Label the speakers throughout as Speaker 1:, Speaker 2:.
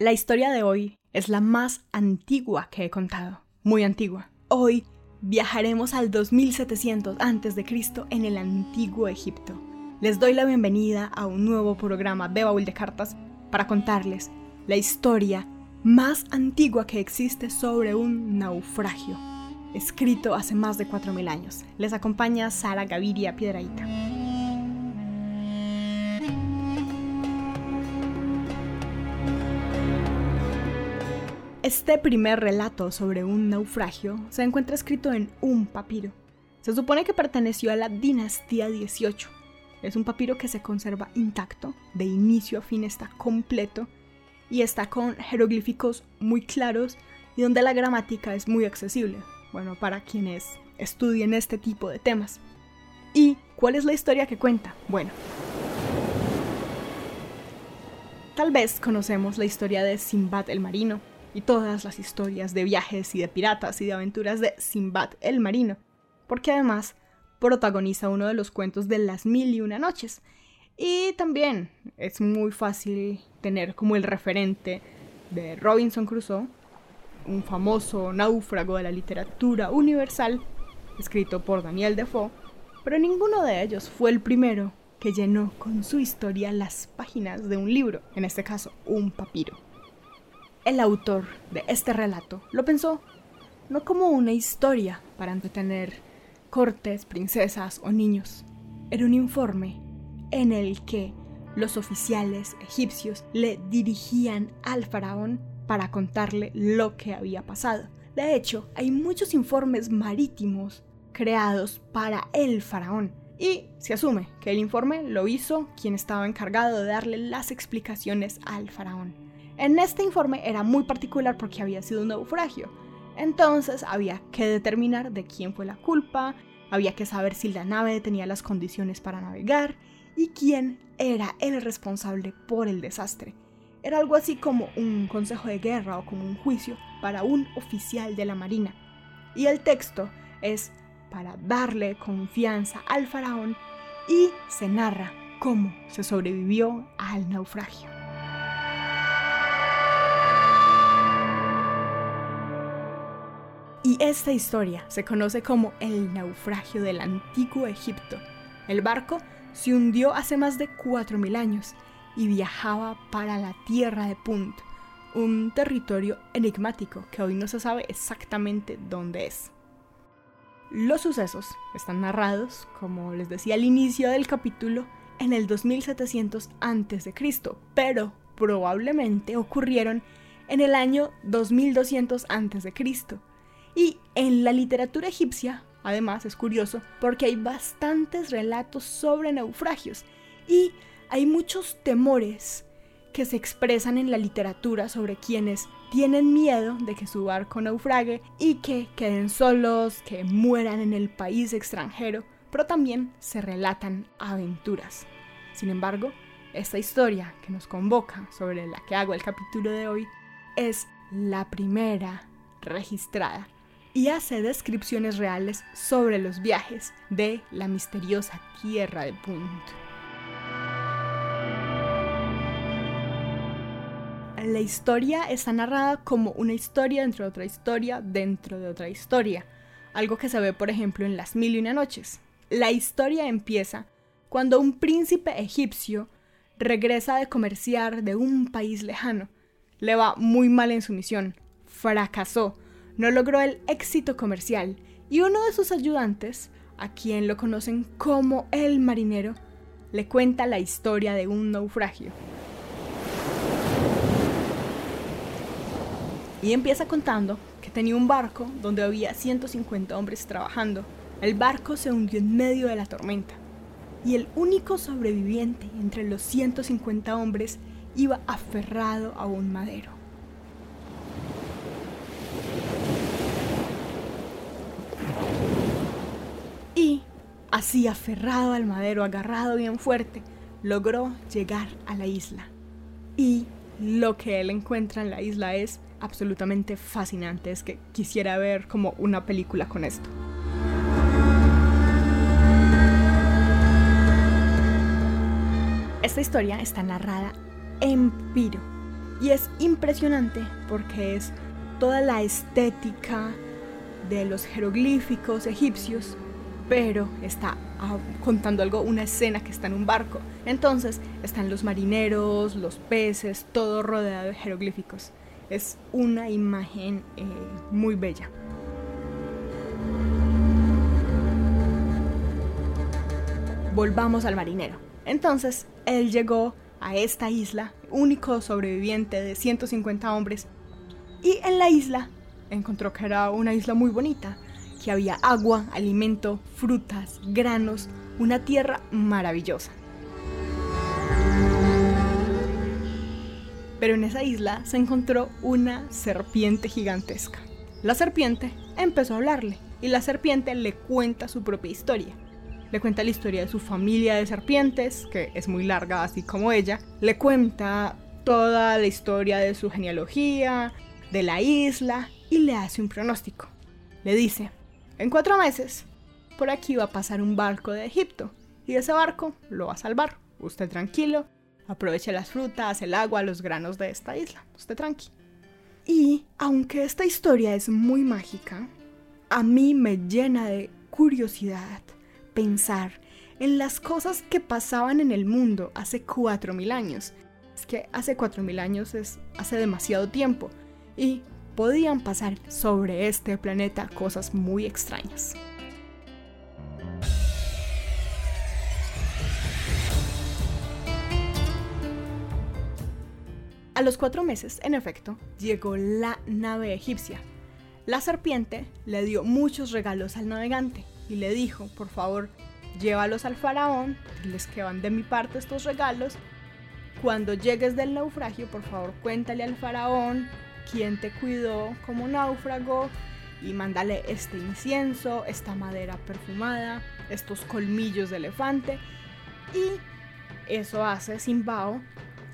Speaker 1: La historia de hoy es la más antigua que he contado, muy antigua. Hoy viajaremos al 2700 a.C. en el antiguo Egipto. Les doy la bienvenida a un nuevo programa de Baúl de Cartas para contarles la historia más antigua que existe sobre un naufragio, escrito hace más de 4.000 años. Les acompaña Sara Gaviria Piedraíta. Este primer relato sobre un naufragio se encuentra escrito en un papiro. Se supone que perteneció a la dinastía 18. Es un papiro que se conserva intacto, de inicio a fin está completo y está con jeroglíficos muy claros y donde la gramática es muy accesible, bueno, para quienes estudien este tipo de temas. ¿Y cuál es la historia que cuenta? Bueno, tal vez conocemos la historia de Simbad el Marino, y todas las historias de viajes y de piratas y de aventuras de Simbad el Marino, porque además protagoniza uno de los cuentos de las mil y una noches. Y también es muy fácil tener como el referente de Robinson Crusoe, un famoso náufrago de la literatura universal, escrito por Daniel Defoe, pero ninguno de ellos fue el primero que llenó con su historia las páginas de un libro, en este caso un papiro. El autor de este relato lo pensó no como una historia para entretener cortes, princesas o niños. Era un informe en el que los oficiales egipcios le dirigían al faraón para contarle lo que había pasado. De hecho, hay muchos informes marítimos creados para el faraón y se asume que el informe lo hizo quien estaba encargado de darle las explicaciones al faraón. En este informe era muy particular porque había sido un naufragio. Entonces había que determinar de quién fue la culpa, había que saber si la nave tenía las condiciones para navegar y quién era el responsable por el desastre. Era algo así como un consejo de guerra o como un juicio para un oficial de la marina. Y el texto es para darle confianza al faraón y se narra cómo se sobrevivió al naufragio. Y esta historia se conoce como el naufragio del antiguo Egipto. El barco se hundió hace más de 4.000 años y viajaba para la tierra de Punt, un territorio enigmático que hoy no se sabe exactamente dónde es. Los sucesos están narrados, como les decía al inicio del capítulo, en el 2700 a.C., pero probablemente ocurrieron en el año 2200 a.C., y en la literatura egipcia, además, es curioso porque hay bastantes relatos sobre naufragios y hay muchos temores que se expresan en la literatura sobre quienes tienen miedo de que su barco naufrague y que queden solos, que mueran en el país extranjero, pero también se relatan aventuras. Sin embargo, esta historia que nos convoca, sobre la que hago el capítulo de hoy, es la primera registrada y hace descripciones reales sobre los viajes de la misteriosa Tierra de Punt. La historia está narrada como una historia dentro de otra historia dentro de otra historia, algo que se ve por ejemplo en Las Mil y Una Noches. La historia empieza cuando un príncipe egipcio regresa de comerciar de un país lejano. Le va muy mal en su misión, fracasó, no logró el éxito comercial y uno de sus ayudantes, a quien lo conocen como el marinero, le cuenta la historia de un naufragio. Y empieza contando que tenía un barco donde había 150 hombres trabajando. El barco se hundió en medio de la tormenta y el único sobreviviente entre los 150 hombres iba aferrado a un madero. Así, aferrado al madero, agarrado bien fuerte, logró llegar a la isla. Y lo que él encuentra en la isla es absolutamente fascinante. Es que quisiera ver como una película con esto. Esta historia está narrada en Piro. Y es impresionante porque es toda la estética de los jeroglíficos egipcios, pero está ah, contando algo, una escena que está en un barco. Entonces están los marineros, los peces, todo rodeado de jeroglíficos. Es una imagen eh, muy bella. Volvamos al marinero. Entonces, él llegó a esta isla, único sobreviviente de 150 hombres, y en la isla encontró que era una isla muy bonita, que había agua, alimento, frutas, granos, una tierra maravillosa. Pero en esa isla se encontró una serpiente gigantesca. La serpiente empezó a hablarle y la serpiente le cuenta su propia historia. Le cuenta la historia de su familia de serpientes, que es muy larga así como ella. Le cuenta toda la historia de su genealogía, de la isla y le hace un pronóstico. Le dice, en cuatro meses, por aquí va a pasar un barco de Egipto y ese barco lo va a salvar. Usted tranquilo, Aproveche las frutas, el agua, los granos de esta isla. Usted tranqui. Y aunque esta historia es muy mágica, a mí me llena de curiosidad pensar en las cosas que pasaban en el mundo hace 4.000 años. Es que hace 4.000 años es hace demasiado tiempo y podían pasar sobre este planeta cosas muy extrañas. A los cuatro meses, en efecto, llegó la nave egipcia. La serpiente le dio muchos regalos al navegante y le dijo, por favor, llévalos al faraón, les que van de mi parte estos regalos. Cuando llegues del naufragio, por favor, cuéntale al faraón quién te cuidó como náufrago y mándale este incienso, esta madera perfumada, estos colmillos de elefante. Y eso hace Simbao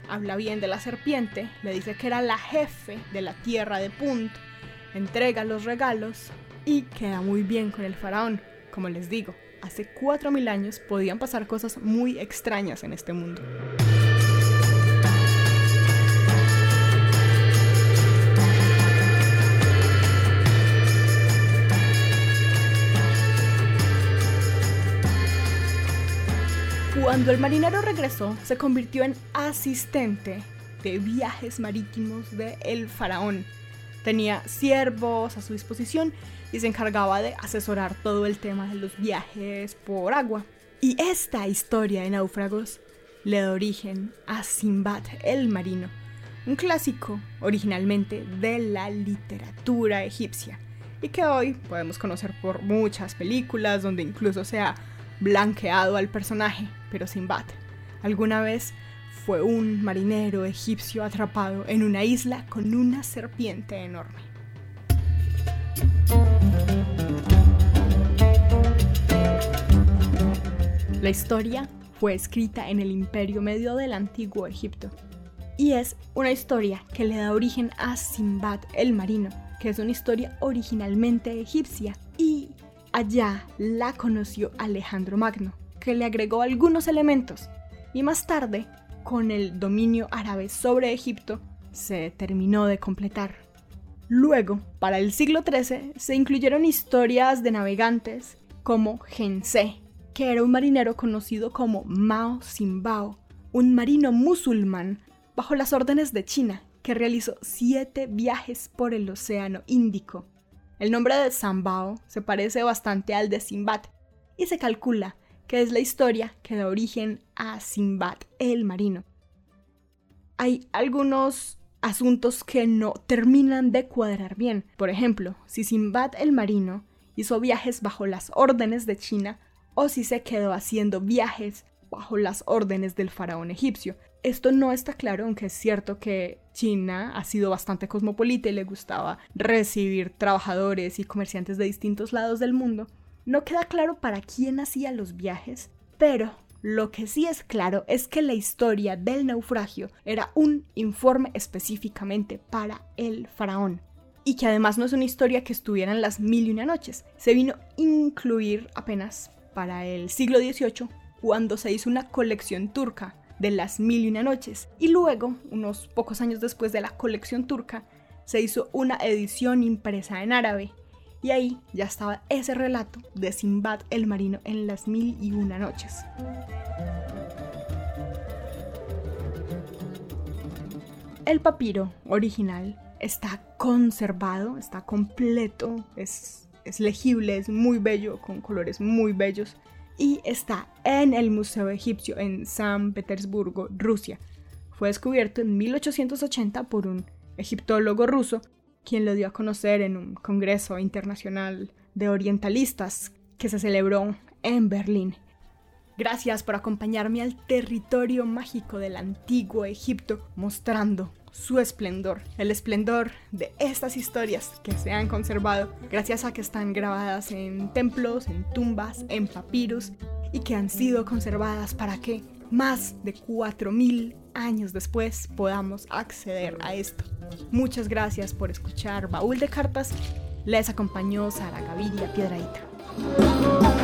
Speaker 1: habla bien de la serpiente, le dice que era la jefe de la tierra de Punt, entrega los regalos y queda muy bien con el faraón. Como les digo, hace 4.000 años podían pasar cosas muy extrañas en este mundo. Cuando el marinero regresó, se convirtió en asistente de viajes marítimos de el faraón. Tenía siervos a su disposición y se encargaba de asesorar todo el tema de los viajes por agua. Y esta historia de náufragos le da origen a Simbad el marino, un clásico originalmente de la literatura egipcia y que hoy podemos conocer por muchas películas donde incluso se ha blanqueado al personaje pero Sinbad alguna vez fue un marinero egipcio atrapado en una isla con una serpiente enorme. La historia fue escrita en el imperio medio del antiguo Egipto y es una historia que le da origen a Sinbad el marino, que es una historia originalmente egipcia y allá la conoció Alejandro Magno, que le agregó algunos elementos y más tarde, con el dominio árabe sobre Egipto, se terminó de completar. Luego, para el siglo XIII, se incluyeron historias de navegantes como Gense, que era un marinero conocido como Mao Simbao, un marino musulmán bajo las órdenes de China, que realizó siete viajes por el Océano Índico. El nombre de Sambao se parece bastante al de Simbad y se calcula que es la historia que da origen a Simbad el marino. Hay algunos asuntos que no terminan de cuadrar bien. Por ejemplo, si Simbad el marino hizo viajes bajo las órdenes de China o si se quedó haciendo viajes bajo las órdenes del faraón egipcio. Esto no está claro, aunque es cierto que China ha sido bastante cosmopolita y le gustaba recibir trabajadores y comerciantes de distintos lados del mundo. No queda claro para quién hacía los viajes, pero lo que sí es claro es que la historia del naufragio era un informe específicamente para el faraón. Y que además no es una historia que estuviera en las mil y una noches. Se vino a incluir apenas para el siglo XVIII cuando se hizo una colección turca de las Mil y Una Noches. Y luego, unos pocos años después de la colección turca, se hizo una edición impresa en árabe. Y ahí ya estaba ese relato de Simbad el marino en las Mil y Una Noches. El papiro original está conservado, está completo, es, es legible, es muy bello, con colores muy bellos y está en el Museo Egipcio en San Petersburgo, Rusia. Fue descubierto en 1880 por un egiptólogo ruso, quien lo dio a conocer en un congreso internacional de orientalistas que se celebró en Berlín. Gracias por acompañarme al territorio mágico del antiguo Egipto, mostrando su esplendor, el esplendor de estas historias que se han conservado gracias a que están grabadas en templos, en tumbas, en papiros y que han sido conservadas para que más de 4.000 años después podamos acceder a esto. Muchas gracias por escuchar Baúl de Cartas. Les acompañó Sara Gaviria Piedraíta.